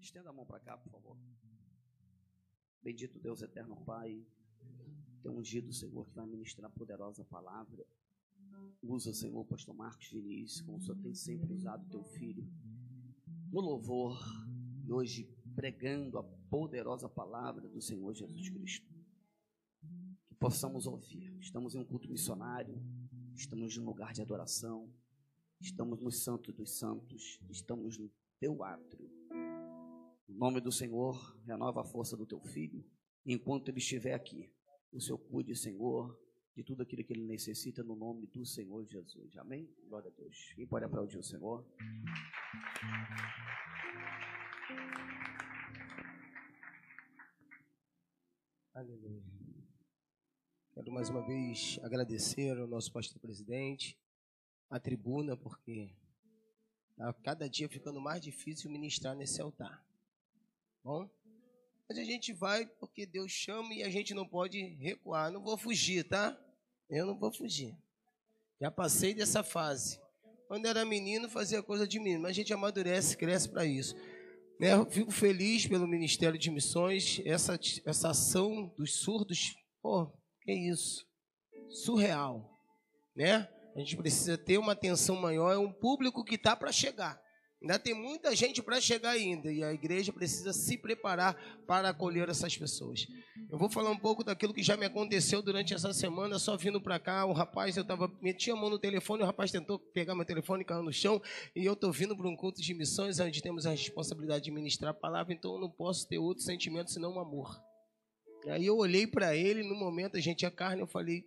Estenda a mão para cá, por favor. Bendito Deus eterno Pai, teu ungido Senhor que vai ministrar a poderosa palavra. Usa, Senhor, pastor Marcos Vinícius, como o Senhor tem sempre usado teu filho, no louvor, e hoje pregando a poderosa palavra do Senhor Jesus Cristo. Que possamos ouvir. Estamos em um culto missionário, estamos em um lugar de adoração, estamos no Santo dos Santos, estamos no teu átrio. Nome do Senhor, renova a força do teu filho, enquanto ele estiver aqui. O Senhor cuide, Senhor, de tudo aquilo que ele necessita no nome do Senhor Jesus. Amém? Glória a Deus. Quem pode aplaudir o Senhor? Aleluia. Quero mais uma vez agradecer ao nosso pastor presidente, a tribuna, porque está cada dia ficando mais difícil ministrar nesse altar. Bom? Mas a gente vai porque Deus chama e a gente não pode recuar. Não vou fugir, tá? Eu não vou fugir. Já passei dessa fase. Quando era menino, fazia coisa de menino, mas a gente amadurece, cresce para isso. Né? Fico feliz pelo Ministério de Missões, essa, essa ação dos surdos, pô, que isso? Surreal, né? A gente precisa ter uma atenção maior, é um público que está para chegar. Ainda tem muita gente para chegar ainda e a igreja precisa se preparar para acolher essas pessoas. Eu vou falar um pouco daquilo que já me aconteceu durante essa semana, só vindo para cá, o rapaz, eu tava meti a mão no telefone, o rapaz tentou pegar meu telefone, caiu no chão, e eu estou vindo para um culto de missões onde temos a responsabilidade de ministrar a palavra, então eu não posso ter outro sentimento senão um amor. Aí eu olhei para ele, no momento a gente a carne, eu falei,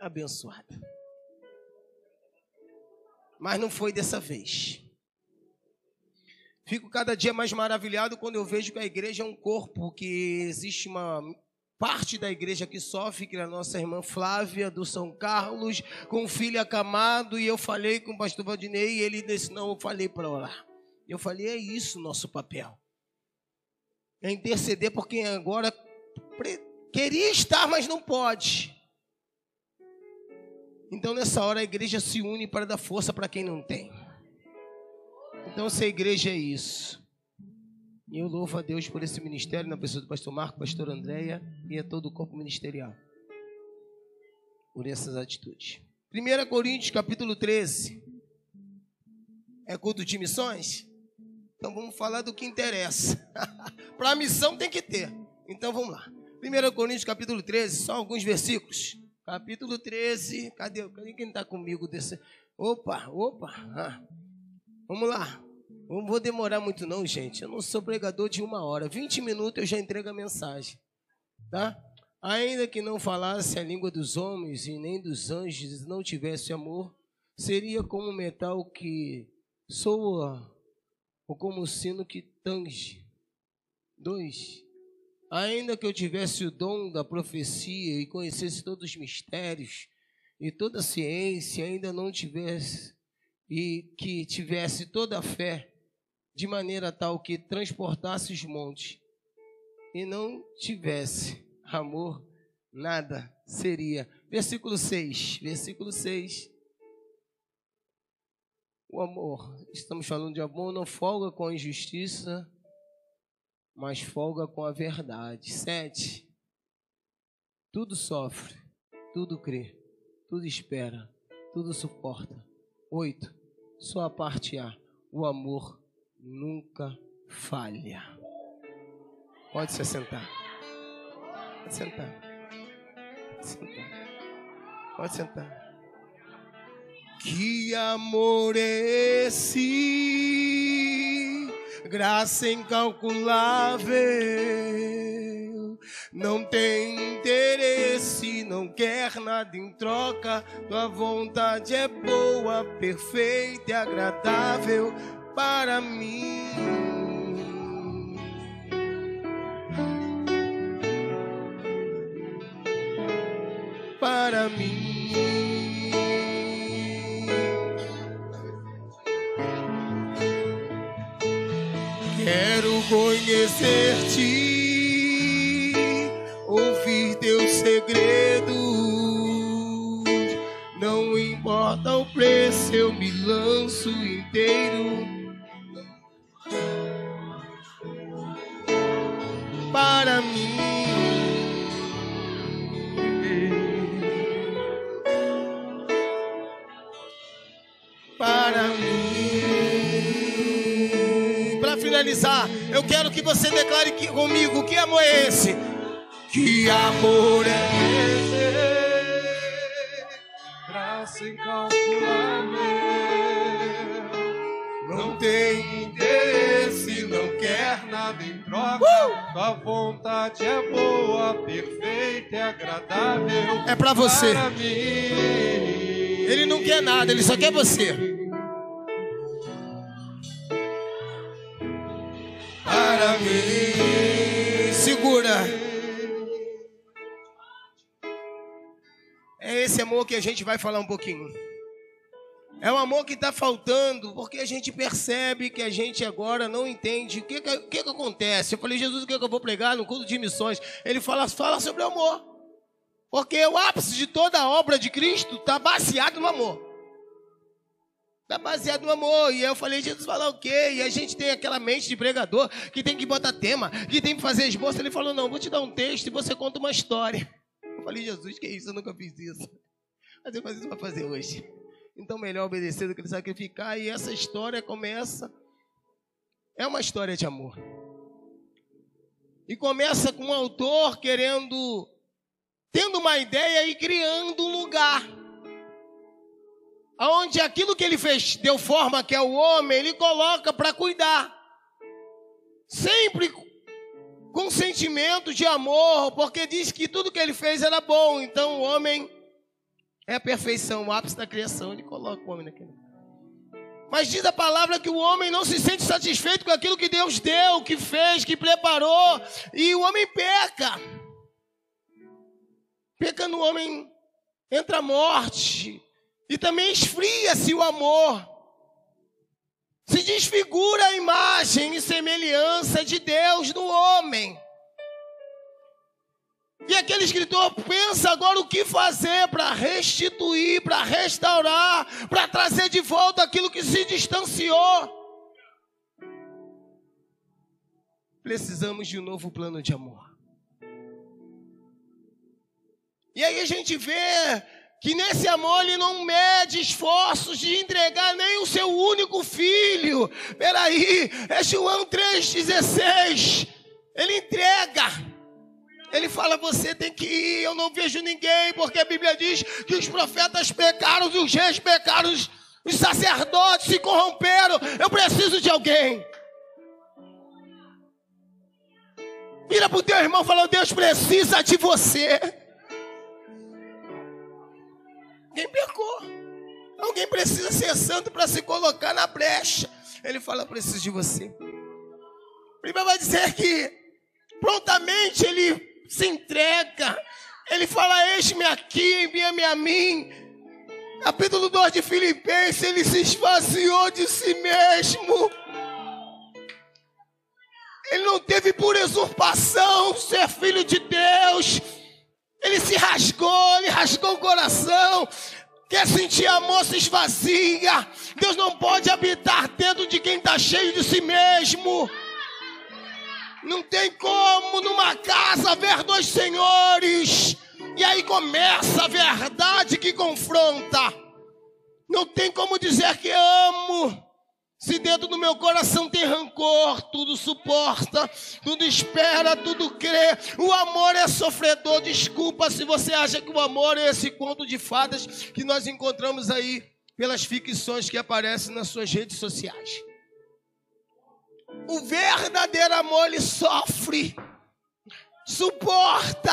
abençoada. Mas não foi dessa vez. Fico cada dia mais maravilhado quando eu vejo que a igreja é um corpo, que existe uma parte da igreja que sofre, que é a nossa irmã Flávia, do São Carlos, com um filho acamado, e eu falei com o pastor Valdinei, e ele disse, não, eu falei para orar. Eu falei, é isso o nosso papel. É interceder por quem agora queria estar, mas não pode. Então, nessa hora, a igreja se une para dar força para quem não tem. Então, se a igreja é isso. Eu louvo a Deus por esse ministério, na pessoa do pastor Marco, pastor Andréia e a todo o corpo ministerial. Por essas atitudes. 1 Coríntios, capítulo 13. É culto de missões? Então vamos falar do que interessa. Para a missão tem que ter. Então vamos lá. 1 Coríntios, capítulo 13, só alguns versículos. Capítulo 13. Cadê? Cadê quem está comigo desse? Opa, opa. Ah. Vamos lá. Não vou demorar muito não, gente. Eu não sou pregador de uma hora. 20 minutos eu já entrego a mensagem. Tá? Ainda que não falasse a língua dos homens e nem dos anjos, não tivesse amor, seria como metal que soa ou como sino que tange. Dois. Ainda que eu tivesse o dom da profecia e conhecesse todos os mistérios e toda a ciência, ainda não tivesse e que tivesse toda a fé de maneira tal que transportasse os montes e não tivesse amor, nada seria. Versículo 6, versículo 6. O amor, estamos falando de amor, não folga com a injustiça, mas folga com a verdade. 7. Tudo sofre, tudo crê, tudo espera, tudo suporta. 8. Só a parte A, o amor nunca falha. Pode se sentar. Pode sentar. Pode sentar. Pode sentar. Que amor é esse? Graça incalculável. Não tem interesse, não quer nada em troca. Tua vontade é boa, perfeita e agradável para mim. Para mim. Quero conhecer-te, para você. Ele não quer nada, ele só quer você. Para mim. Segura. É esse amor que a gente vai falar um pouquinho. É um amor que está faltando, porque a gente percebe que a gente agora não entende o que, que, que, que acontece. Eu falei, Jesus, o que, que eu vou pregar no culto de missões? Ele fala, fala sobre o amor. Porque o ápice de toda a obra de Cristo está baseado no amor. Está baseado no amor. E eu falei, Jesus fala o quê? E a gente tem aquela mente de pregador que tem que botar tema, que tem que fazer esboço. Ele falou, não, vou te dar um texto e você conta uma história. Eu falei, Jesus, que isso? Eu nunca fiz isso. Mas eu fazer isso para fazer hoje. Então, melhor obedecer do que sacrificar. E essa história começa. É uma história de amor. E começa com um autor querendo. Tendo uma ideia e criando um lugar. Onde aquilo que ele fez, deu forma, que é o homem, ele coloca para cuidar. Sempre com sentimento de amor, porque diz que tudo que ele fez era bom. Então o homem é a perfeição, o ápice da criação. Ele coloca o homem naquele. Mas diz a palavra que o homem não se sente satisfeito com aquilo que Deus deu, que fez, que preparou, e o homem peca. Peca no homem, entra a morte, e também esfria-se o amor. Se desfigura a imagem e semelhança de Deus no homem. E aquele escritor pensa agora o que fazer para restituir, para restaurar, para trazer de volta aquilo que se distanciou. Precisamos de um novo plano de amor. Gente vê que nesse amor ele não mede esforços de entregar nem o seu único filho. Peraí, é João 3,16. Ele entrega. Ele fala: Você tem que ir, eu não vejo ninguém, porque a Bíblia diz que os profetas pecaram, os reis pecaram, os, os sacerdotes se corromperam. Eu preciso de alguém. Vira para o teu irmão falando: Deus precisa de você. Alguém pecou. Alguém precisa ser santo para se colocar na brecha. Ele fala: Preciso de você. Primeiro vai dizer que prontamente ele se entrega. Ele fala: Eis-me aqui, envia-me a mim. Capítulo 2 de Filipenses, ele se esvaziou de si mesmo. Ele não teve por usurpação ser filho de Deus. Ele se rasgou, ele rasgou o coração. Quer sentir amor, se esvazia. Deus não pode habitar dentro de quem está cheio de si mesmo. Não tem como numa casa haver dois senhores. E aí começa a verdade que confronta. Não tem como dizer que amo. Se dentro do meu coração tem rancor, tudo suporta, tudo espera, tudo crê. O amor é sofredor. Desculpa se você acha que o amor é esse conto de fadas que nós encontramos aí pelas ficções que aparecem nas suas redes sociais. O verdadeiro amor ele sofre, suporta,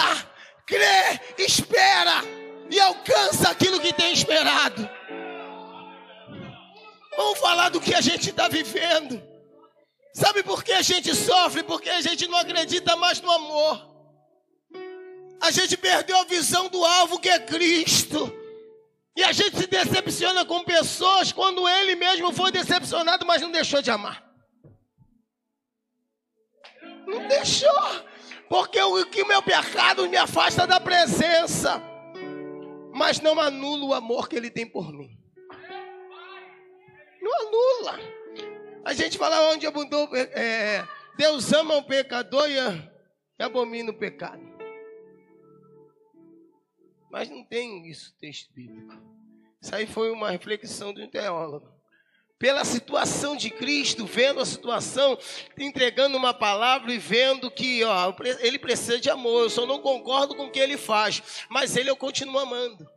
crê, espera e alcança aquilo que tem esperado. Vamos falar do que a gente está vivendo. Sabe por que a gente sofre? Porque a gente não acredita mais no amor. A gente perdeu a visão do alvo que é Cristo. E a gente se decepciona com pessoas quando ele mesmo foi decepcionado, mas não deixou de amar. Não deixou. Porque o que meu pecado me afasta da presença. Mas não anula o amor que ele tem por mim. Não anula. A gente fala onde abundou. É, Deus ama o pecador e, abomina o pecado. Mas não tem isso texto bíblico. Isso aí foi uma reflexão de um teólogo. Pela situação de Cristo, vendo a situação, entregando uma palavra e vendo que ó, ele precisa de amor. Eu só não concordo com o que ele faz, mas ele eu continuo amando.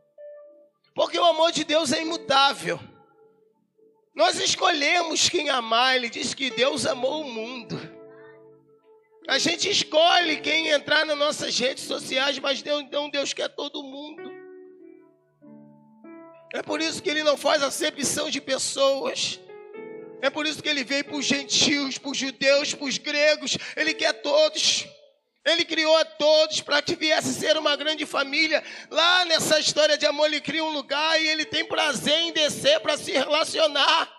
Porque o amor de Deus é imutável. Nós escolhemos quem amar. Ele diz que Deus amou o mundo. A gente escolhe quem entrar nas nossas redes sociais, mas Deus, então Deus quer todo mundo. É por isso que ele não faz acepção de pessoas. É por isso que ele veio para os gentios, para os judeus, para os gregos. Ele quer todos. Ele criou a todos para que viesse ser uma grande família. Lá nessa história de amor, ele cria um lugar e ele tem prazer em descer para se relacionar.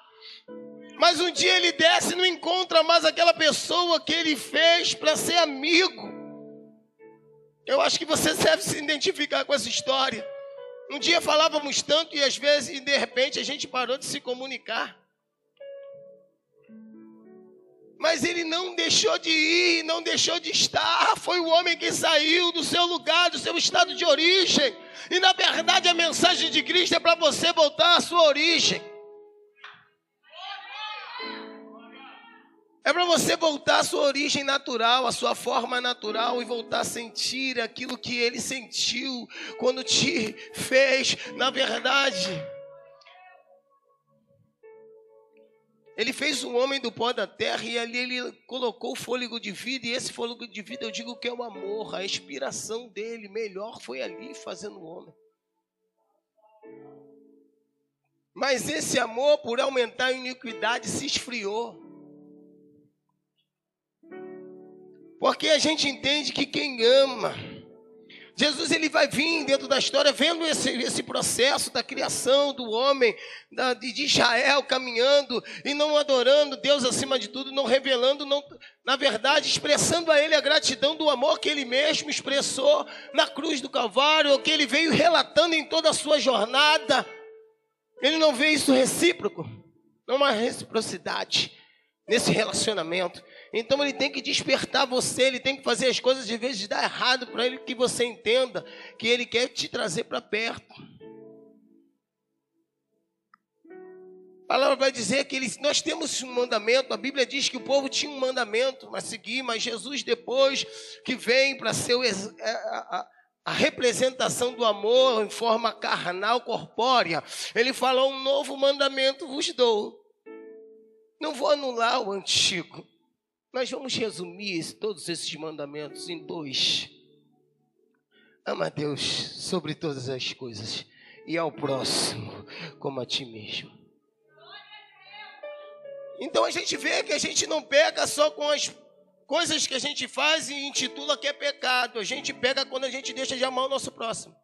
Mas um dia ele desce e não encontra mais aquela pessoa que ele fez para ser amigo. Eu acho que você deve se identificar com essa história. Um dia falávamos tanto e às vezes, de repente, a gente parou de se comunicar. Mas ele não deixou de ir, não deixou de estar. Foi o homem que saiu do seu lugar, do seu estado de origem. E na verdade a mensagem de Cristo é para você voltar à sua origem. É para você voltar à sua origem natural, à sua forma natural e voltar a sentir aquilo que ele sentiu quando te fez. Na verdade, ele fez um homem do pó da terra e ali ele colocou o fôlego de vida. E esse fôlego de vida eu digo que é o amor, a inspiração dele. Melhor foi ali fazendo o homem. Mas esse amor, por aumentar a iniquidade, se esfriou. Porque a gente entende que quem ama, Jesus ele vai vir dentro da história vendo esse, esse processo da criação do homem, da, de Israel caminhando e não adorando Deus acima de tudo, não revelando, não, na verdade, expressando a Ele a gratidão do amor que Ele mesmo expressou na cruz do Calvário, que Ele veio relatando em toda a sua jornada. Ele não vê isso recíproco, não uma reciprocidade nesse relacionamento. Então ele tem que despertar você, ele tem que fazer as coisas de vez de dar errado para ele que você entenda que ele quer te trazer para perto. A palavra vai dizer que ele, nós temos um mandamento, a Bíblia diz que o povo tinha um mandamento a seguir, mas Jesus, depois que vem para ser o, a, a, a representação do amor em forma carnal, corpórea, ele falou: Um novo mandamento vos dou. Não vou anular o antigo. Nós vamos resumir todos esses mandamentos em dois. Ama a Deus sobre todas as coisas e ao próximo como a ti mesmo. Então a gente vê que a gente não pega só com as coisas que a gente faz e intitula que é pecado. A gente pega quando a gente deixa de amar o nosso próximo.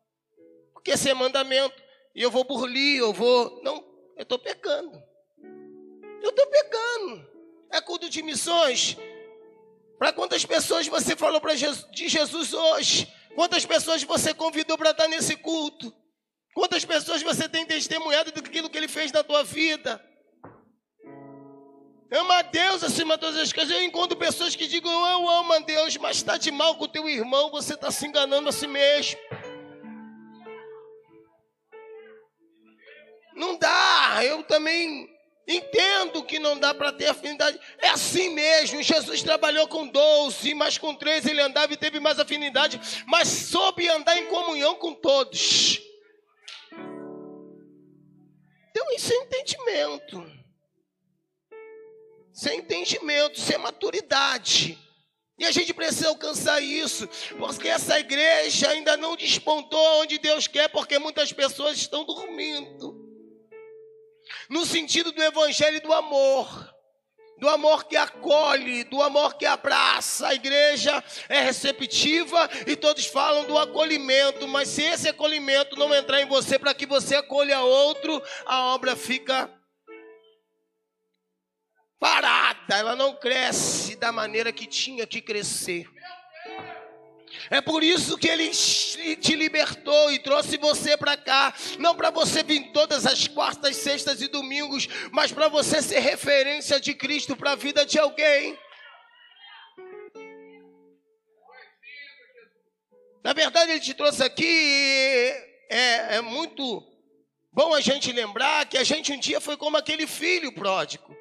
Porque esse é mandamento. E eu vou burlir, eu vou. Não, eu estou pecando. Eu estou pecando. É culto de missões. Para quantas pessoas você falou de Jesus hoje? Quantas pessoas você convidou para estar nesse culto? Quantas pessoas você tem testemunhado daquilo que ele fez na tua vida? Ama a Deus acima de todas as coisas. Eu encontro pessoas que digam, eu amo a Deus, mas está de mal com o teu irmão, você está se enganando a si mesmo. Não dá, eu também Entendo que não dá para ter afinidade. É assim mesmo. Jesus trabalhou com 12, mas com 13 ele andava e teve mais afinidade, mas soube andar em comunhão com todos. Então, isso é entendimento. Isso é entendimento, isso é maturidade. E a gente precisa alcançar isso, porque essa igreja ainda não despontou onde Deus quer, porque muitas pessoas estão dormindo no sentido do evangelho do amor. Do amor que acolhe, do amor que abraça. A igreja é receptiva e todos falam do acolhimento, mas se esse acolhimento não entrar em você para que você acolha outro, a obra fica parada, ela não cresce da maneira que tinha que crescer. É por isso que ele te libertou e trouxe você para cá. Não para você vir todas as quartas, sextas e domingos, mas para você ser referência de Cristo para a vida de alguém. Na verdade, ele te trouxe aqui. É, é muito bom a gente lembrar que a gente um dia foi como aquele filho pródigo.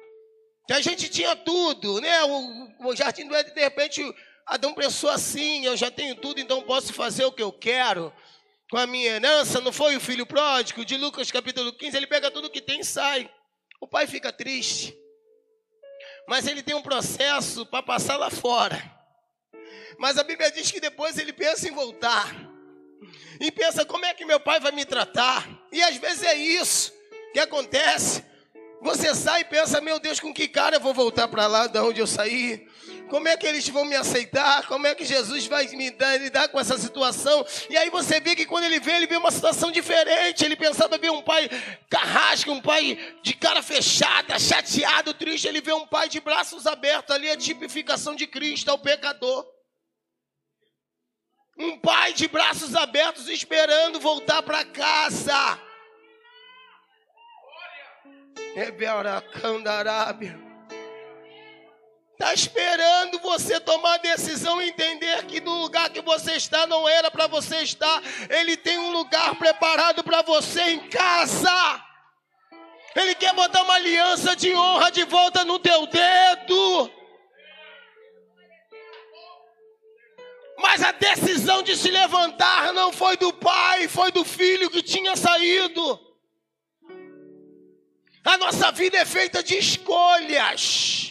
Que a gente tinha tudo, né? O, o jardim do Éden, de repente, Adão pensou assim: eu já tenho tudo, então posso fazer o que eu quero com a minha herança. Não foi o filho pródigo de Lucas capítulo 15? Ele pega tudo que tem e sai. O pai fica triste. Mas ele tem um processo para passar lá fora. Mas a Bíblia diz que depois ele pensa em voltar. E pensa como é que meu pai vai me tratar. E às vezes é isso que acontece. Você sai e pensa, meu Deus, com que cara eu vou voltar para lá de onde eu saí? Como é que eles vão me aceitar? Como é que Jesus vai me dar, lidar com essa situação? E aí você vê que quando ele vê, ele vê uma situação diferente. Ele pensava ver um pai carrasco, um pai de cara fechada, chateado, triste. Ele vê um pai de braços abertos ali, a tipificação de Cristo, ao pecador. Um pai de braços abertos esperando voltar para casa. Rebelra Candarábia. Está esperando você tomar a decisão e entender que no lugar que você está não era para você estar. Ele tem um lugar preparado para você em casa. Ele quer botar uma aliança de honra de volta no teu dedo. Mas a decisão de se levantar não foi do pai, foi do filho que tinha saído. A nossa vida é feita de escolhas.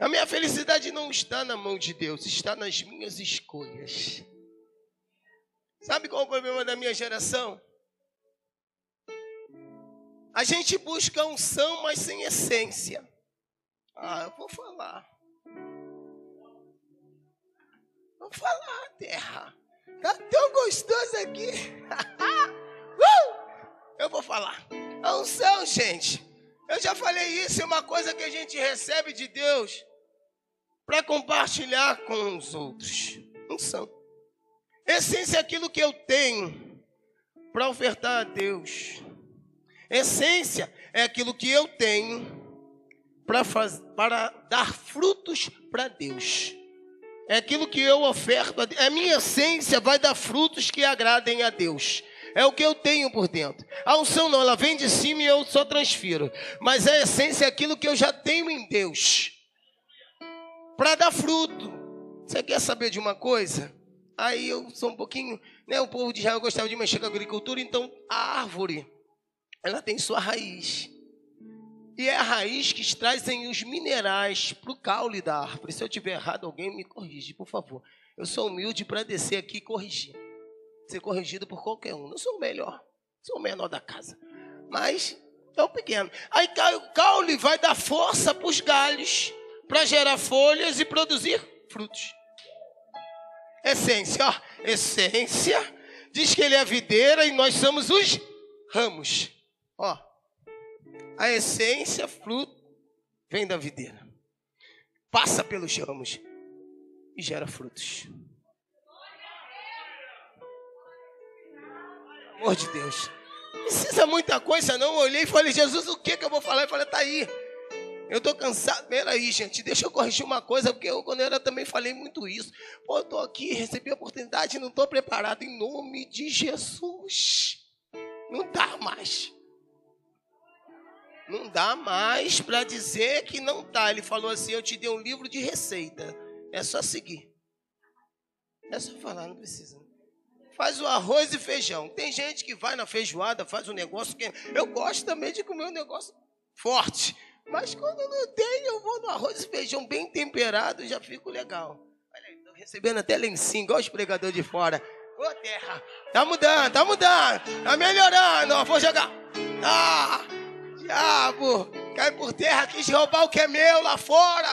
A minha felicidade não está na mão de Deus, está nas minhas escolhas. Sabe qual é o problema da minha geração? A gente busca unção, mas sem essência. Ah, eu vou falar. Vou falar, terra. Tá tão gostoso aqui. uh! Eu vou falar. A unção, gente. Eu já falei isso, é uma coisa que a gente recebe de Deus para compartilhar com os outros. São. Essência é aquilo que eu tenho para ofertar a Deus. Essência é aquilo que eu tenho para, para dar frutos para Deus. É aquilo que eu oferto. A, a minha essência vai dar frutos que agradem a Deus. É o que eu tenho por dentro. A unção não, ela vem de cima e eu só transfiro. Mas a essência é aquilo que eu já tenho em Deus para dar fruto. Você quer saber de uma coisa? Aí eu sou um pouquinho, né? O povo de Israel gostava de mexer com a agricultura, então a árvore, ela tem sua raiz. E é a raiz que trazem os minerais para o caule da árvore. Se eu tiver errado, alguém me corrige, por favor. Eu sou humilde para descer aqui e corrigir. Ser corrigido por qualquer um. Não sou o melhor, sou o menor da casa. Mas é o pequeno. Aí o caule vai dar força para os galhos para gerar folhas e produzir frutos. Essência, ó, essência, diz que ele é a videira e nós somos os ramos. Ó, a essência, fruto, vem da videira, passa pelos ramos e gera frutos. Amor de Deus. Precisa muita coisa, não. Eu olhei e falei, Jesus, o que, que eu vou falar? Eu falei, tá aí. Eu estou cansado. Peraí, gente, deixa eu corrigir uma coisa, porque eu, quando eu era, também falei muito isso. Pô, eu estou aqui, recebi a oportunidade não estou preparado em nome de Jesus. Não dá mais. Não dá mais para dizer que não está. Ele falou assim: Eu te dei um livro de receita. É só seguir. É só falar, não precisa. Faz o arroz e feijão. Tem gente que vai na feijoada, faz um negócio que. Eu gosto também de comer um negócio forte. Mas quando não tem, eu vou no arroz e feijão bem temperado, já fico legal. Olha aí, estou recebendo até lencinho, igual os pregadores de fora. Ô terra, tá mudando, tá mudando, tá melhorando, ó, vou jogar. Ah, diabo, cai por terra, quis roubar o que é meu lá fora.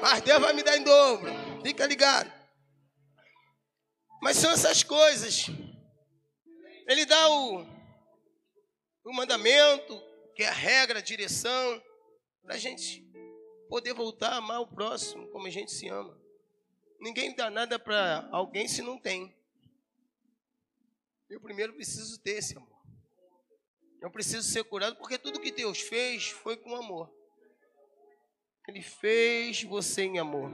Mas Deus vai me dar em dobro, fica ligado. Mas são essas coisas. Ele dá o, o mandamento, é a regra, a direção, para a gente poder voltar a amar o próximo como a gente se ama. Ninguém dá nada para alguém se não tem. Eu primeiro preciso ter esse amor. Eu preciso ser curado porque tudo que Deus fez foi com amor. Ele fez você em amor.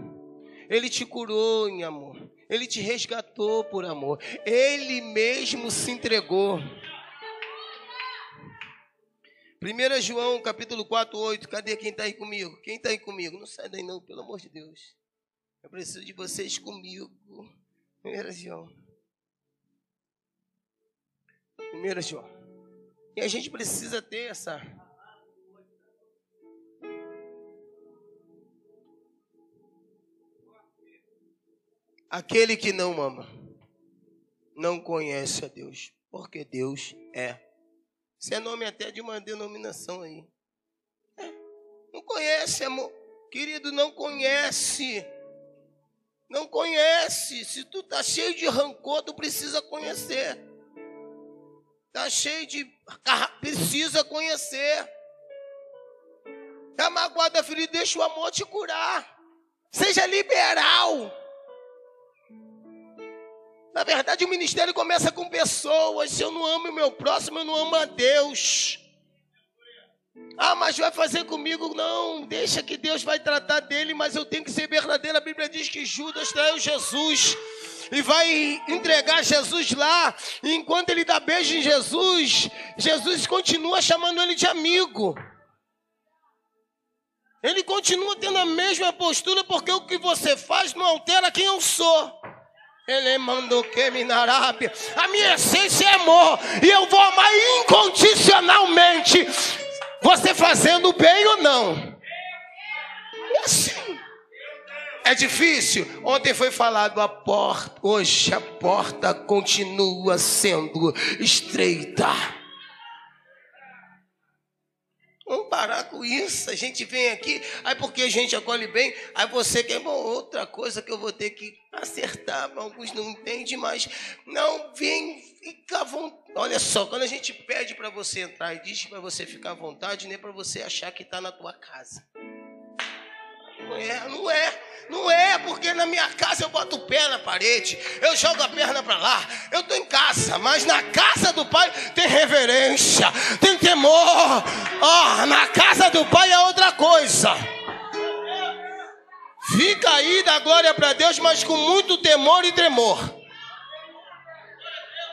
Ele te curou em amor. Ele te resgatou por amor. Ele mesmo se entregou. 1 João capítulo 4, 8. Cadê quem está aí comigo? Quem está aí comigo? Não sai daí não, pelo amor de Deus. Eu preciso de vocês comigo. 1 João. 1 João. E a gente precisa ter essa. Aquele que não ama, não conhece a Deus, porque Deus é. Isso é nome até de uma denominação aí. É. Não conhece, amor. Querido, não conhece. Não conhece. Se tu tá cheio de rancor, tu precisa conhecer. Tá cheio de. Precisa conhecer. Tá magoada, filho, deixa o amor te curar. Seja liberal. Na verdade, o ministério começa com pessoas. Se eu não amo o meu próximo, eu não amo a Deus. Ah, mas vai fazer comigo? Não, deixa que Deus vai tratar dele, mas eu tenho que ser verdadeiro. A Bíblia diz que Judas traiu Jesus e vai entregar Jesus lá. E enquanto ele dá beijo em Jesus, Jesus continua chamando ele de amigo. Ele continua tendo a mesma postura, porque o que você faz não altera quem eu sou. Ele mandou que me na Arábia. A minha essência é amor. E eu vou amar incondicionalmente. Você fazendo bem ou não. É assim. É difícil. Ontem foi falado a porta, hoje a porta continua sendo estreita. Vamos parar com isso. A gente vem aqui, aí porque a gente acolhe bem, aí você quer bom, outra coisa que eu vou ter que acertar. Alguns não entendem, mas não vem, fica à vontade. Olha só, quando a gente pede para você entrar e diz para você ficar à vontade, nem para você achar que está na tua casa. Não é, não é. Não é, porque na minha casa eu boto o pé na parede, eu jogo a perna para lá. Eu estou em casa, mas na casa do Pai tem reverência, tem temor. Oh, na casa do Pai é outra coisa. Fica aí, dá glória para Deus, mas com muito temor e tremor.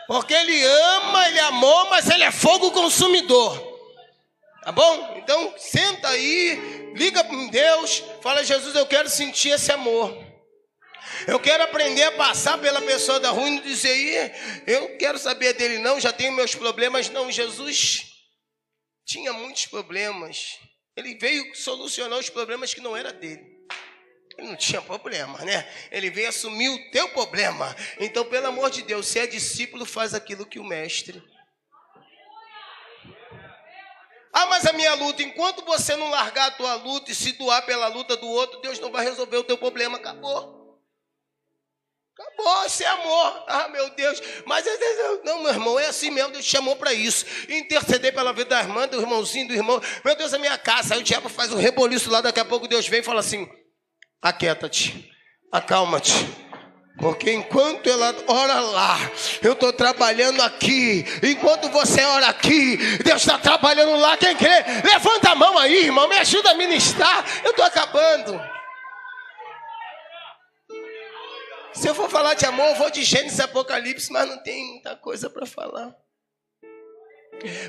Porque Ele ama, Ele amou, mas Ele é fogo consumidor. Tá bom? Então, senta aí, liga para Deus, fala: Jesus, eu quero sentir esse amor. Eu quero aprender a passar pela pessoa da rua e dizer: eu quero saber dele, não, já tenho meus problemas. Não, Jesus tinha muitos problemas. Ele veio solucionar os problemas que não era dele. Ele não tinha problema, né? Ele veio assumir o teu problema. Então, pelo amor de Deus, se é discípulo, faz aquilo que o mestre ah, mas a minha luta, enquanto você não largar a tua luta e se doar pela luta do outro, Deus não vai resolver o teu problema. Acabou. Acabou, isso é amor. Ah, meu Deus. Mas não, meu irmão, é assim mesmo. Deus te chamou para isso. Interceder pela vida da irmã, do irmãozinho, do irmão. Meu Deus, a minha casa. Aí o diabo faz um reboliço lá. Daqui a pouco Deus vem e fala assim: Aquieta-te, acalma-te. Porque enquanto ela ora lá, eu estou trabalhando aqui. Enquanto você ora aqui, Deus está trabalhando lá. Quem crê, levanta a mão aí, irmão. Me ajuda a ministrar. Eu estou acabando. Se eu for falar de amor, eu vou de Gênesis Apocalipse, mas não tem muita coisa para falar.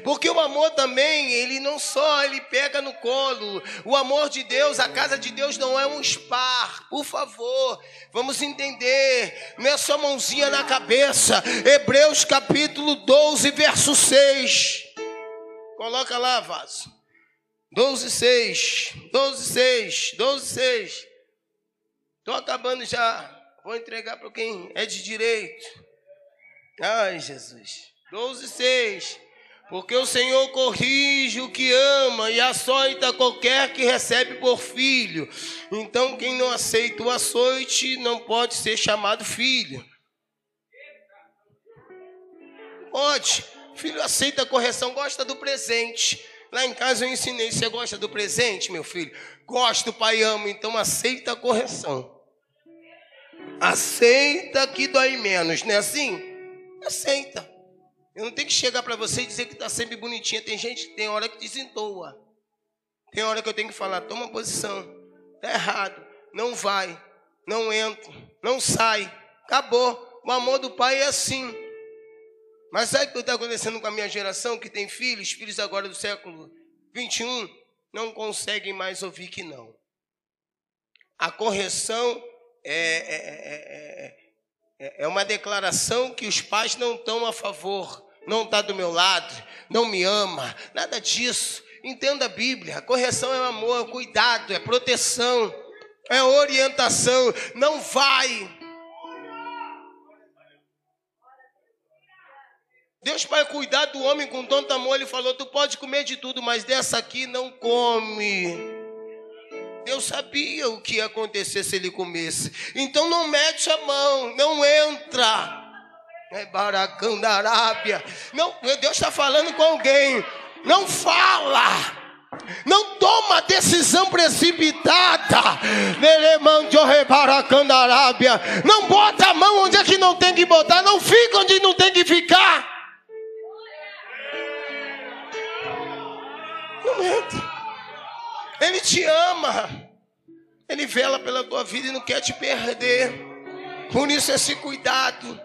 Porque o amor também, ele não só ele pega no colo. O amor de Deus, a casa de Deus não é um spa. Por favor, vamos entender. Não é só mãozinha na cabeça. Hebreus capítulo 12, verso 6. Coloca lá, vaso. 12, 6. 12, 6. 12, 6. Estou acabando já. Vou entregar para quem é de direito. Ai, Jesus. 12, 6. Porque o Senhor corrige o que ama e açoita qualquer que recebe por filho. Então, quem não aceita o açoite não pode ser chamado filho. Pode. Filho aceita a correção, gosta do presente. Lá em casa eu ensinei: você gosta do presente, meu filho? Gosto, pai amo, então aceita a correção. Aceita que dói menos, não é assim? Aceita. Eu não tenho que chegar para você e dizer que está sempre bonitinha. Tem gente tem hora que desentoa. Tem hora que eu tenho que falar, toma posição. Está errado. Não vai. não entra, não sai. Acabou. O amor do pai é assim. Mas sabe o que está acontecendo com a minha geração que tem filhos, filhos agora do século 21, não conseguem mais ouvir que não. A correção é, é, é, é uma declaração que os pais não estão a favor, não está do meu lado, não me ama, nada disso. Entenda a Bíblia. Correção é amor, é cuidado, é proteção, é orientação. Não vai. Deus vai cuidar do homem com tanto amor. Ele falou: Tu pode comer de tudo, mas dessa aqui não come. Sabia o que ia acontecer se ele comesse. Então não mete a mão, não entra. É baracão da Arábia. Não, Deus está falando com alguém. Não fala. Não toma decisão precipitada. Não bota a mão onde é que não tem que botar. Não fica onde não tem que ficar. Não entra. Ele te ama. Ele vela pela tua vida e não quer te perder. Por isso esse cuidado.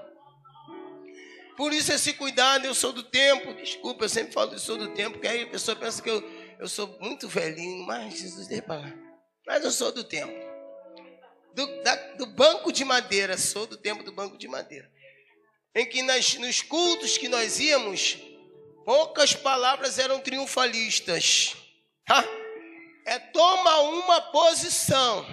Por isso esse cuidado, eu sou do tempo. Desculpa, eu sempre falo que sou do tempo, porque aí a pessoa pensa que eu, eu sou muito velhinho, mas Jesus para. Mas eu sou do tempo. Do, da, do banco de madeira, sou do tempo do banco de madeira. Em que nas, nos cultos que nós íamos, poucas palavras eram triunfalistas. Tá? É toma uma posição.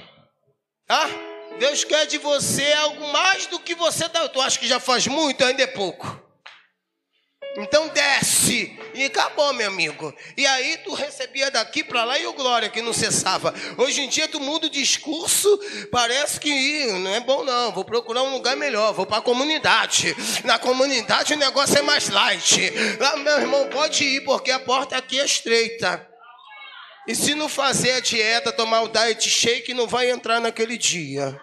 Tá? Deus quer de você algo mais do que você dá. Tu acha que já faz muito, ainda é pouco. Então desce e acabou, meu amigo. E aí tu recebia daqui para lá e o glória que não cessava. Hoje em dia tu muda o discurso, parece que não é bom não. Vou procurar um lugar melhor, vou para a comunidade. Na comunidade o negócio é mais light. Lá meu irmão pode ir porque a porta aqui é estreita. E se não fazer a dieta, tomar o diet shake, não vai entrar naquele dia.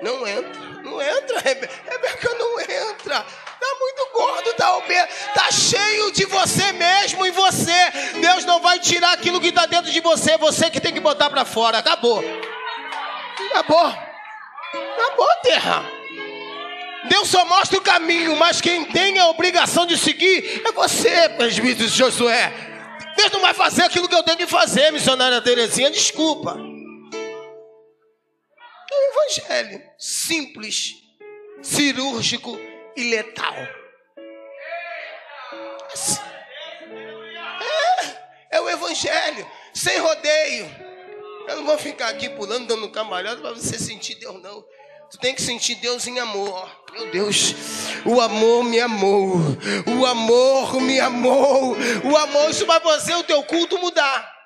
Não entra, não entra, Rebeca não entra. Tá muito gordo, tá obeso, tá cheio de você mesmo em você. Deus não vai tirar aquilo que está dentro de você, você que tem que botar para fora. Acabou. Acabou. Acabou, terra. Deus só mostra o caminho, mas quem tem a obrigação de seguir é você, presbítero Josué. Deus não vai fazer aquilo que eu tenho que fazer, missionária Terezinha, desculpa. É um evangelho simples, cirúrgico e letal. É, é o evangelho, sem rodeio. Eu não vou ficar aqui pulando, dando cambalhota para você sentir Deus, não. Tu tem que sentir Deus em amor. Meu Deus, o amor me amou. O amor me amou. O amor, isso vai fazer o teu culto mudar.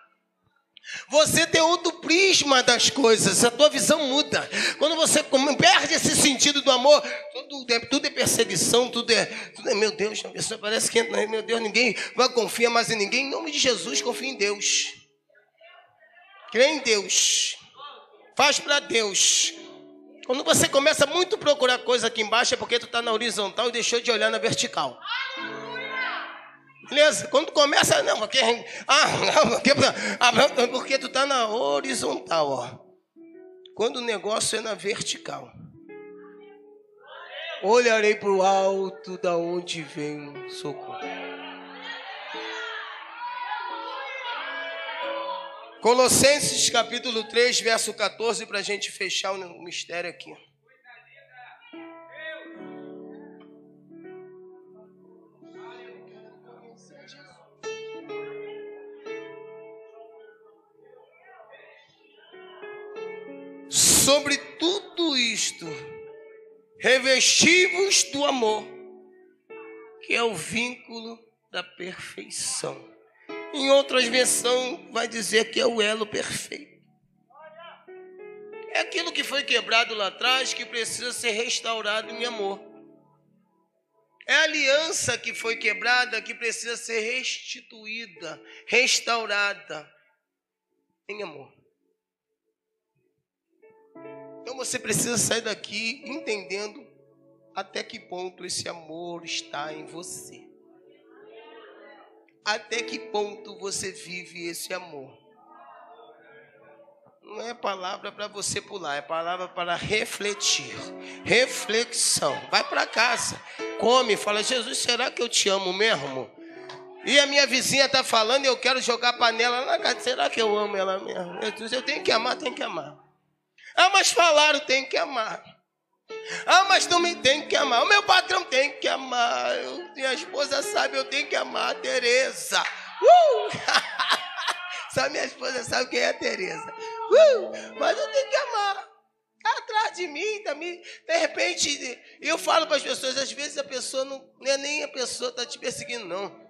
Você tem outro prisma das coisas, a tua visão muda. Quando você perde esse sentido do amor, tudo é, tudo é perseguição, tudo é, tudo é, meu Deus, a pessoa parece que meu Deus, ninguém vai confiar mais em ninguém. Em nome de Jesus, confia em Deus. Crê em Deus. Faz para Deus. Quando você começa muito a procurar coisa aqui embaixo, é porque tu está na horizontal e deixou de olhar na vertical. Beleza? Quando começa, não, porque. Ah, não, porque, ah, porque tu está na horizontal, ó. Quando o negócio é na vertical. Olharei para o alto, da onde vem o socorro. Colossenses capítulo 3, verso 14, para a gente fechar o mistério aqui. Sobre tudo isto, revestivos do amor, que é o vínculo da perfeição. Em outras versões, vai dizer que é o elo perfeito. É aquilo que foi quebrado lá atrás que precisa ser restaurado em amor. É a aliança que foi quebrada que precisa ser restituída, restaurada em amor. Então você precisa sair daqui entendendo até que ponto esse amor está em você. Até que ponto você vive esse amor. não é palavra para você pular, é palavra para refletir. Reflexão. Vai para casa, come, fala: Jesus, será que eu te amo mesmo? E a minha vizinha está falando eu quero jogar panela na casa. Será que eu amo ela mesmo? Jesus, eu tenho que amar, tenho que amar. Ah, mas falaram, tem que amar. Ah, mas também tem que amar. O meu patrão tem que amar. Eu, minha esposa sabe, eu tenho que amar a Tereza. Uh! Só minha esposa sabe quem é a Tereza. Uh! Mas eu tenho que amar. Tá atrás de mim também. De repente, eu falo para as pessoas, às vezes a pessoa não, não é nem a pessoa está te perseguindo, não.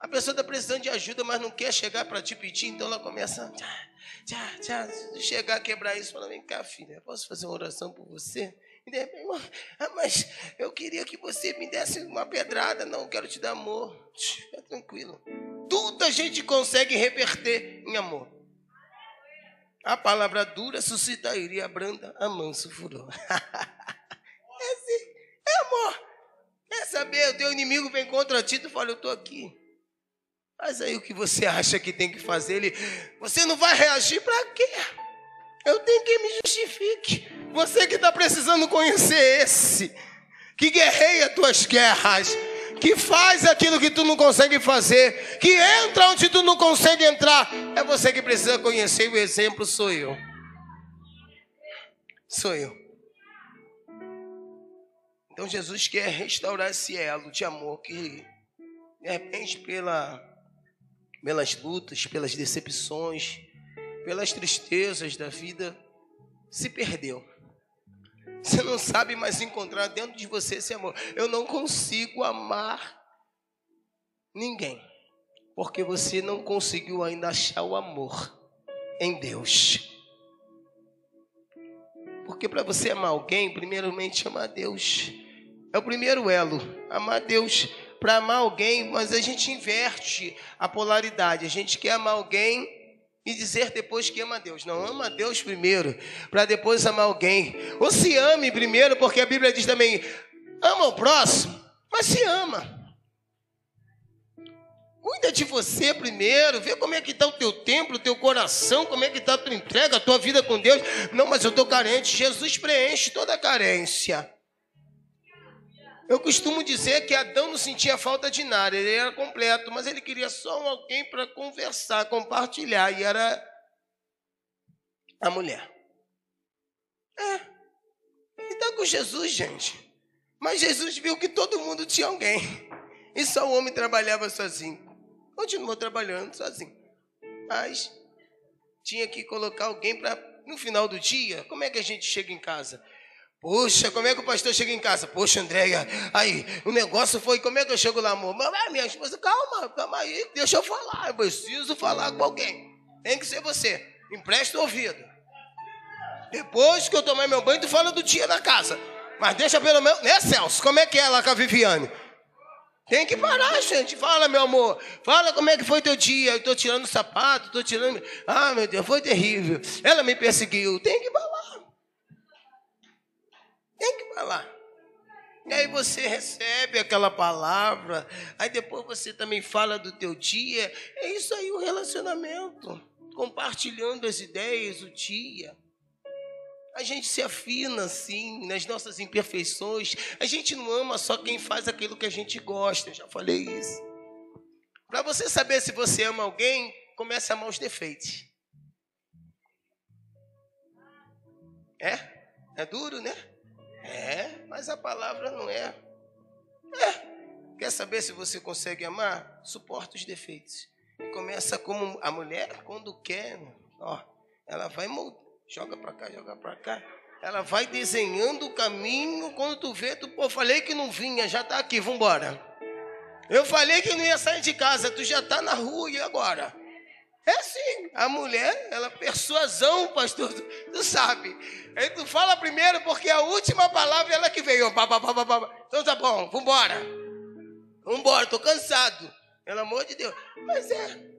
A pessoa está precisando de ajuda, mas não quer chegar para te pedir, então ela começa. Tchá, tchá, tchá, chegar a quebrar isso, fala: vem cá, filha, posso fazer uma oração por você? Ah, mas eu queria que você me desse uma pedrada. Não, quero te dar amor. Fica tranquilo. Tudo a gente consegue reverter em amor. A palavra dura suscita a branda amansa o furor. é, assim, é amor. Quer saber? O teu inimigo vem contra ti, tu fala, eu estou aqui. Mas aí o que você acha que tem que fazer? Ele, você não vai reagir para quê? Eu tenho que me justifique. Você que está precisando conhecer esse, que guerreia tuas guerras, que faz aquilo que tu não consegue fazer, que entra onde tu não consegue entrar, é você que precisa conhecer. O exemplo sou eu. Sou eu. Então Jesus quer restaurar esse elo de amor que, de repente, pela pelas lutas, pelas decepções, pelas tristezas da vida, se perdeu. Você não sabe mais encontrar dentro de você esse amor. Eu não consigo amar ninguém, porque você não conseguiu ainda achar o amor em Deus. Porque para você amar alguém, primeiramente amar Deus. É o primeiro elo, amar Deus para amar alguém, mas a gente inverte a polaridade. A gente quer amar alguém e dizer depois que ama a Deus. Não, ama a Deus primeiro, para depois amar alguém. Ou se ame primeiro, porque a Bíblia diz também: ama o próximo, mas se ama. Cuida de você primeiro, vê como é que está o teu templo, o teu coração, como é que está a tua entrega, a tua vida com Deus. Não, mas eu estou carente. Jesus preenche toda a carência. Eu costumo dizer que Adão não sentia falta de nada, ele era completo, mas ele queria só alguém para conversar, compartilhar, e era a mulher. É. E está com Jesus, gente. Mas Jesus viu que todo mundo tinha alguém. E só o homem trabalhava sozinho. Continuou trabalhando sozinho. Mas tinha que colocar alguém para, no final do dia, como é que a gente chega em casa? Poxa, como é que o pastor chega em casa? Poxa, Andréia, aí, o negócio foi, como é que eu chego lá, amor? Mas, minha esposa, calma, calma aí, deixa eu falar, eu preciso falar com alguém. Tem que ser você, empresta o ouvido. Depois que eu tomar meu banho, tu fala do dia na casa. Mas deixa pelo menos, né, Celso? Como é que é lá com a Viviane? Tem que parar, gente. Fala, meu amor. Fala como é que foi teu dia. Eu estou tirando o sapato, estou tirando. Ah, meu Deus, foi terrível. Ela me perseguiu. Tem que falar. Tem que falar. E aí você recebe aquela palavra, aí depois você também fala do teu dia. É isso aí o relacionamento. Compartilhando as ideias, o dia. A gente se afina assim nas nossas imperfeições. A gente não ama só quem faz aquilo que a gente gosta. Eu já falei isso. Para você saber se você ama alguém, comece a amar os defeitos. É? É duro, né? É, mas a palavra não é. É. Quer saber se você consegue amar? Suporta os defeitos. Começa como a mulher, quando quer, ó, ela vai joga para cá, joga para cá. Ela vai desenhando o caminho. Quando tu vê, tu, pô, falei que não vinha, já tá aqui, vambora. Eu falei que não ia sair de casa, tu já tá na rua e agora? É assim, a mulher, ela persuasão, pastor, tu, tu sabe. Aí tu fala primeiro porque a última palavra é ela que veio. Então tá bom, vambora. Vambora, tô cansado. Pelo amor de Deus. Mas é.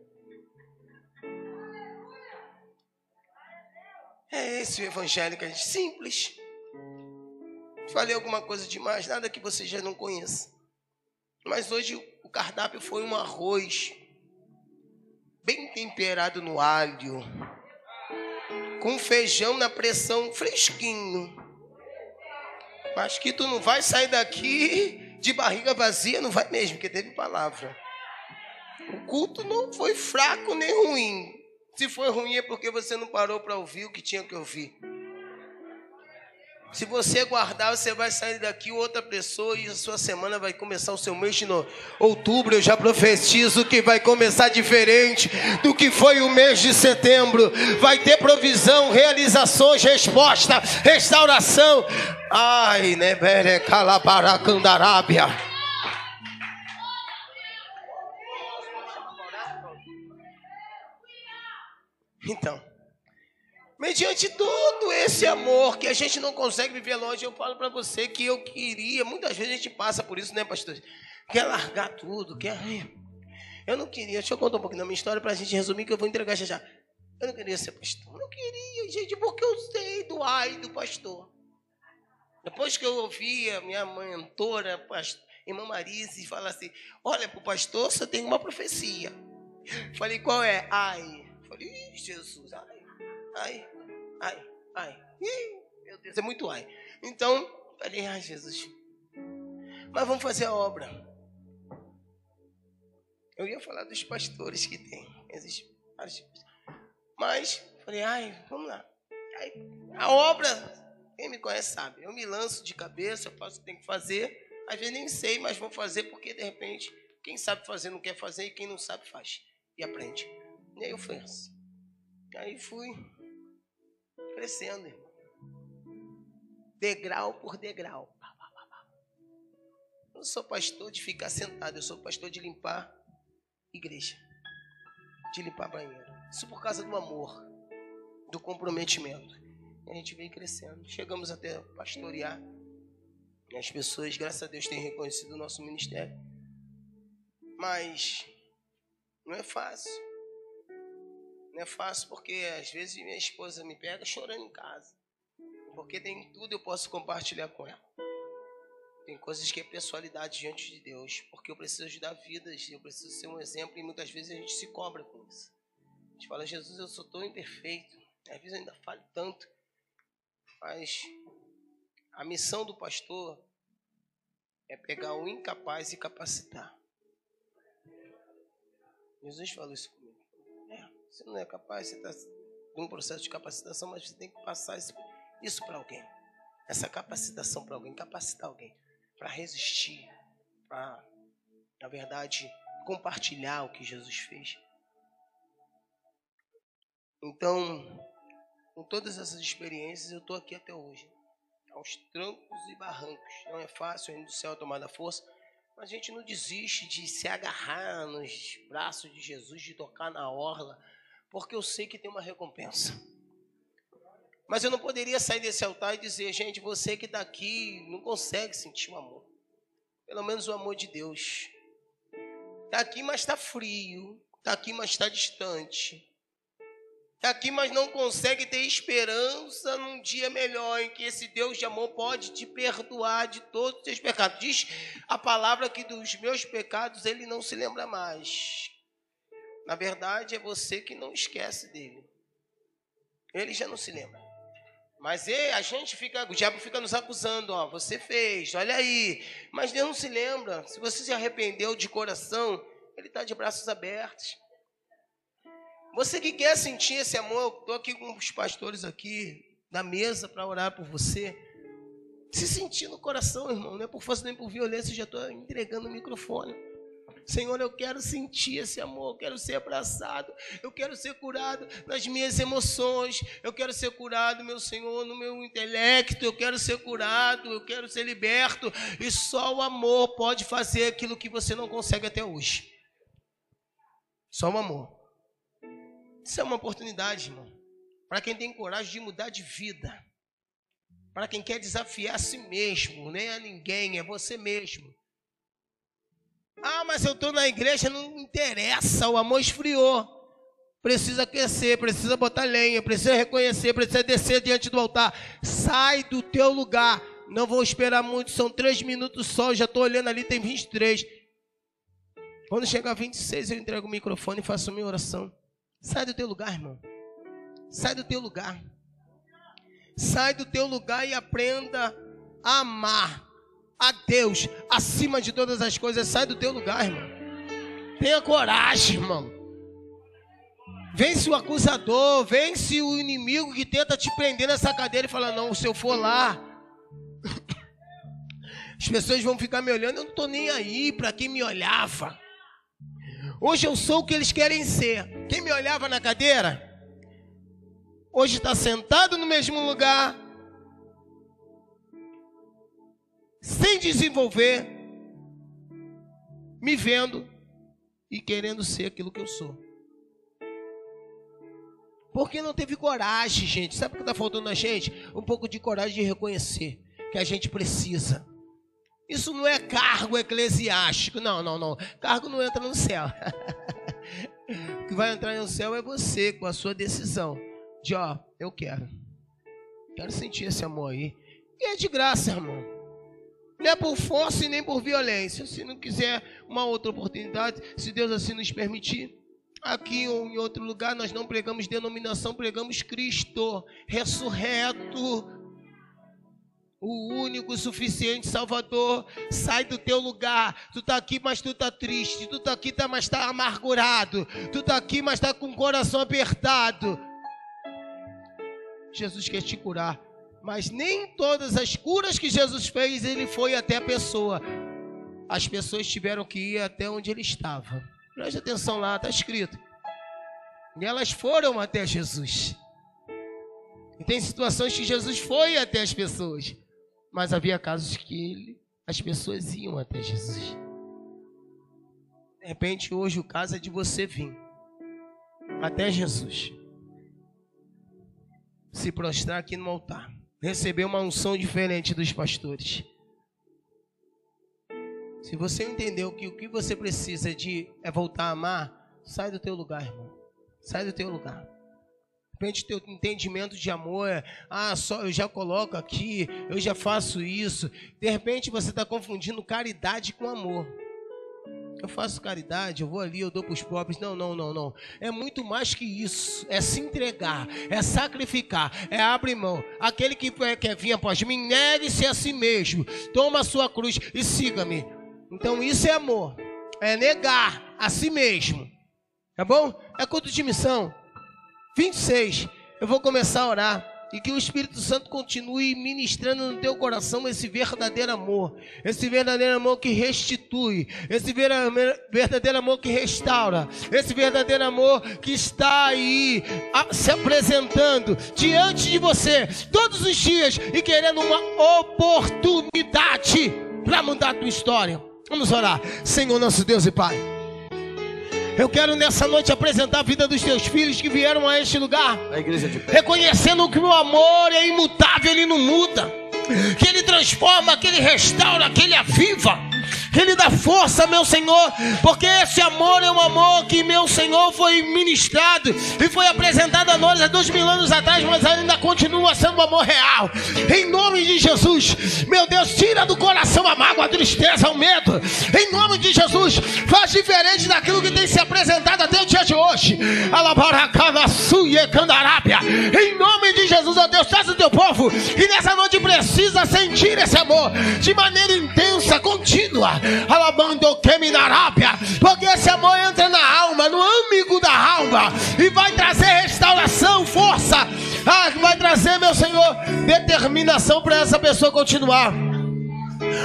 É esse o evangelho que a gente simples. Falei alguma coisa demais, nada que você já não conheça. Mas hoje o cardápio foi um arroz bem temperado no alho, com feijão na pressão fresquinho. Mas que tu não vai sair daqui de barriga vazia, não vai mesmo, porque teve palavra. O culto não foi fraco nem ruim. Se foi ruim é porque você não parou para ouvir o que tinha que ouvir. Se você guardar, você vai sair daqui outra pessoa e a sua semana vai começar o seu mês de outubro. Eu já profetizo que vai começar diferente do que foi o mês de setembro. Vai ter provisão, realizações, resposta, restauração. Ai, né, bere calabaracandarábia. Então, Mediante todo esse amor que a gente não consegue viver longe, eu falo para você que eu queria, muitas vezes a gente passa por isso, né, pastor? Quer largar tudo, quer. Eu não queria, deixa eu contar um pouquinho da minha história para a gente resumir, que eu vou entregar já já. Eu não queria ser pastor, não queria, gente, porque eu sei do ai do pastor. Depois que eu ouvi a minha mentora, pastor, irmã Marise, falar assim: Olha, para o pastor só tem uma profecia. Falei, qual é? Ai. Falei, Jesus, ai. Ai, ai, ai. Ih, meu Deus, é muito ai. Então, falei, ai, Jesus. Mas vamos fazer a obra. Eu ia falar dos pastores que tem. Existem vários. Mas, falei, ai, vamos lá. Aí, a obra, quem me conhece sabe. Eu me lanço de cabeça, eu faço o que tem que fazer. Às vezes nem sei, mas vou fazer porque, de repente, quem sabe fazer não quer fazer e quem não sabe faz. E aprende. E aí eu fui assim. Aí fui crescendo, irmão. Degrau por degrau. Eu não sou pastor de ficar sentado, eu sou pastor de limpar igreja, de limpar banheiro. Isso por causa do amor, do comprometimento. E a gente veio crescendo. Chegamos até pastorear. E as pessoas, graças a Deus, têm reconhecido o nosso ministério. Mas não é fácil. Não é fácil porque às vezes minha esposa me pega chorando em casa. Porque tem tudo eu posso compartilhar com ela. Tem coisas que é pessoalidade diante de Deus. Porque eu preciso ajudar vidas, eu preciso ser um exemplo e muitas vezes a gente se cobra com isso. A gente fala, Jesus, eu sou tão imperfeito. Às vezes eu ainda falho tanto. Mas a missão do pastor é pegar o incapaz e capacitar. Jesus falou isso você não é capaz, você está num processo de capacitação, mas você tem que passar isso, para alguém. Essa capacitação para alguém, capacitar alguém para resistir, para, na verdade, compartilhar o que Jesus fez. Então, com todas essas experiências, eu estou aqui até hoje. Aos trancos e barrancos. Não é fácil, ainda do céu tomar da força. Mas a gente não desiste de se agarrar nos braços de Jesus, de tocar na orla, porque eu sei que tem uma recompensa. Mas eu não poderia sair desse altar e dizer, gente, você que está aqui não consegue sentir o amor. Pelo menos o amor de Deus. Está aqui, mas está frio. Está aqui, mas está distante. Está aqui, mas não consegue ter esperança num dia melhor em que esse Deus de amor pode te perdoar de todos os seus pecados. Diz a palavra que dos meus pecados ele não se lembra mais. Na verdade, é você que não esquece dele. Ele já não se lembra. Mas ele, a gente fica, o diabo fica nos acusando, ó, você fez, olha aí. Mas Deus não se lembra. Se você se arrependeu de coração, ele está de braços abertos. Você que quer sentir esse amor, estou aqui com os pastores aqui da mesa para orar por você. Se sentir no coração, irmão, não é por força nem por violência, já estou entregando o microfone. Senhor, eu quero sentir esse amor, eu quero ser abraçado, eu quero ser curado nas minhas emoções, eu quero ser curado, meu Senhor, no meu intelecto, eu quero ser curado, eu quero ser liberto, e só o amor pode fazer aquilo que você não consegue até hoje. Só o amor. Isso é uma oportunidade, irmão, para quem tem coragem de mudar de vida, para quem quer desafiar a si mesmo, nem a ninguém, é você mesmo. Ah, mas eu estou na igreja, não interessa, o amor esfriou. Precisa aquecer, precisa botar lenha, precisa reconhecer, precisa descer diante do altar. Sai do teu lugar. Não vou esperar muito, são três minutos só. Já estou olhando ali, tem 23. Quando chegar 26, eu entrego o microfone e faço minha oração. Sai do teu lugar, irmão. Sai do teu lugar. Sai do teu lugar e aprenda a amar a Deus acima de todas as coisas. Sai do teu lugar, irmão. Tenha coragem, irmão. Vence o acusador, vence o inimigo que tenta te prender nessa cadeira e fala: Não, se eu for lá, as pessoas vão ficar me olhando. Eu não estou nem aí para quem me olhava. Hoje eu sou o que eles querem ser. Quem me olhava na cadeira, hoje está sentado no mesmo lugar, sem desenvolver, me vendo e querendo ser aquilo que eu sou. Porque não teve coragem, gente. Sabe o que está faltando a gente? Um pouco de coragem de reconhecer que a gente precisa. Isso não é cargo eclesiástico. Não, não, não. Cargo não entra no céu. o que vai entrar no céu é você, com a sua decisão. De ó, eu quero. Quero sentir esse amor aí. E é de graça, irmão. Não é por força e nem por violência. Se não quiser uma outra oportunidade, se Deus assim nos permitir. Aqui ou em outro lugar, nós não pregamos denominação, pregamos Cristo ressurreto o único, suficiente Salvador, sai do teu lugar. Tu tá aqui, mas tu tá triste. Tu tá aqui, tá, mas tá amargurado. Tu tá aqui, mas tá com o coração apertado. Jesus quer te curar. Mas nem todas as curas que Jesus fez, ele foi até a pessoa. As pessoas tiveram que ir até onde ele estava. Preste atenção lá, está escrito. E elas foram até Jesus. E tem situações que Jesus foi até as pessoas. Mas havia casos que ele, as pessoas iam até Jesus. De repente, hoje o caso é de você vir até Jesus, se prostrar aqui no altar, receber uma unção diferente dos pastores. Se você entendeu que o que você precisa de é voltar a amar, sai do teu lugar, irmão. Sai do teu lugar repente teu entendimento de amor é, ah, só eu já coloco aqui, eu já faço isso. De repente você está confundindo caridade com amor. Eu faço caridade, eu vou ali, eu dou para os pobres. Não, não, não, não. É muito mais que isso. É se entregar, é sacrificar, é abrir mão. Aquele que quer vir após mim, negue-se a si mesmo. Toma a sua cruz e siga-me. Então isso é amor. É negar a si mesmo. Tá bom? É culto de missão. 26, eu vou começar a orar. E que o Espírito Santo continue ministrando no teu coração esse verdadeiro amor. Esse verdadeiro amor que restitui. Esse verdadeiro amor que restaura. Esse verdadeiro amor que está aí se apresentando diante de você todos os dias e querendo uma oportunidade para mudar a tua história. Vamos orar. Senhor nosso Deus e Pai. Eu quero nessa noite apresentar a vida dos teus filhos que vieram a este lugar. A igreja de pé. Reconhecendo que o amor é imutável, ele não muda. Que ele transforma, que ele restaura, que ele aviva Ele dá força, meu Senhor, porque esse amor é um amor que, meu Senhor, foi ministrado e foi apresentado a nós há dois mil anos atrás, mas ainda continua sendo um amor real. Em nome de Jesus, meu Deus, tira do coração a mágoa, a tristeza, o medo. Em nome de Jesus, faz diferente daquilo que tem se apresentado até o dia de hoje. Em nome de Jesus, ó Deus, traz o teu povo que nessa noite precisa sentir esse amor de maneira intensa, contínua alabando que me Arábia, porque esse amor entra na alma, no âmago da alma, e vai trazer restauração, força, ah, vai trazer, meu Senhor, determinação para essa pessoa continuar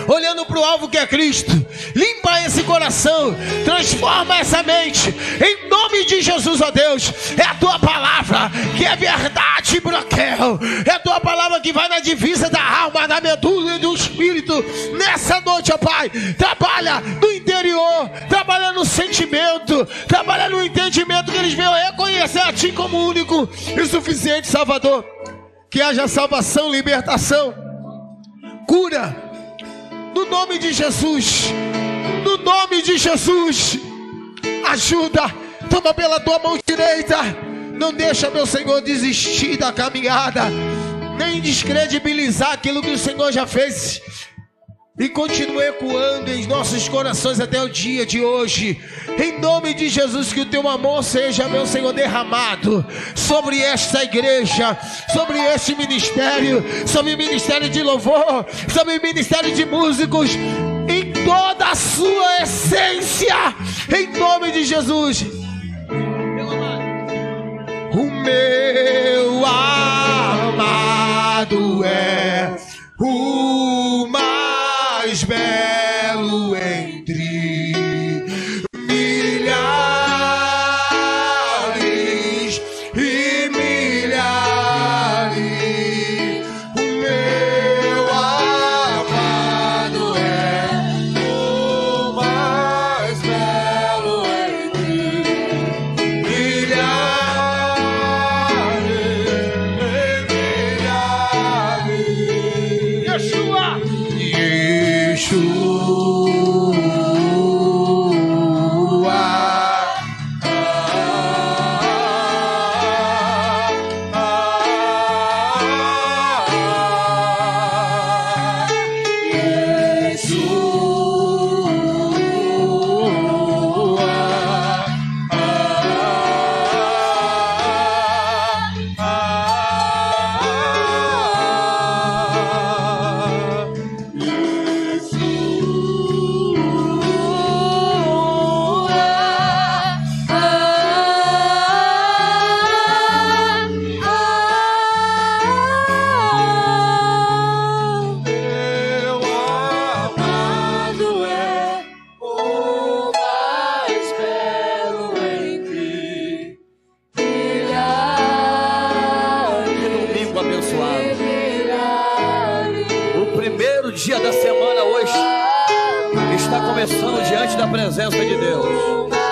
olhando para o alvo que é Cristo. Limpa esse coração, transforma essa mente. Em nome de Jesus, ó Deus, é a tua palavra que é verdade, broquel. É a tua palavra que vai na divisa da alma, da medula e do espírito. Nessa noite, ó Pai, trabalha no interior, trabalha no sentimento, trabalha no entendimento que eles venham reconhecer a Ti como único e suficiente Salvador. Que haja salvação, libertação, cura no nome de Jesus. No nome de Jesus. Ajuda. Toma pela tua mão direita. Não deixa, meu Senhor, desistir da caminhada. Nem descredibilizar aquilo que o Senhor já fez. E continue ecoando em nossos corações até o dia de hoje. Em nome de Jesus, que o teu amor seja, meu Senhor, derramado sobre esta igreja, sobre este ministério, sobre o ministério de louvor, sobre o ministério de músicos, em toda a sua essência, em nome de Jesus. O meu amado é o dia da semana hoje está começando diante da presença de Deus.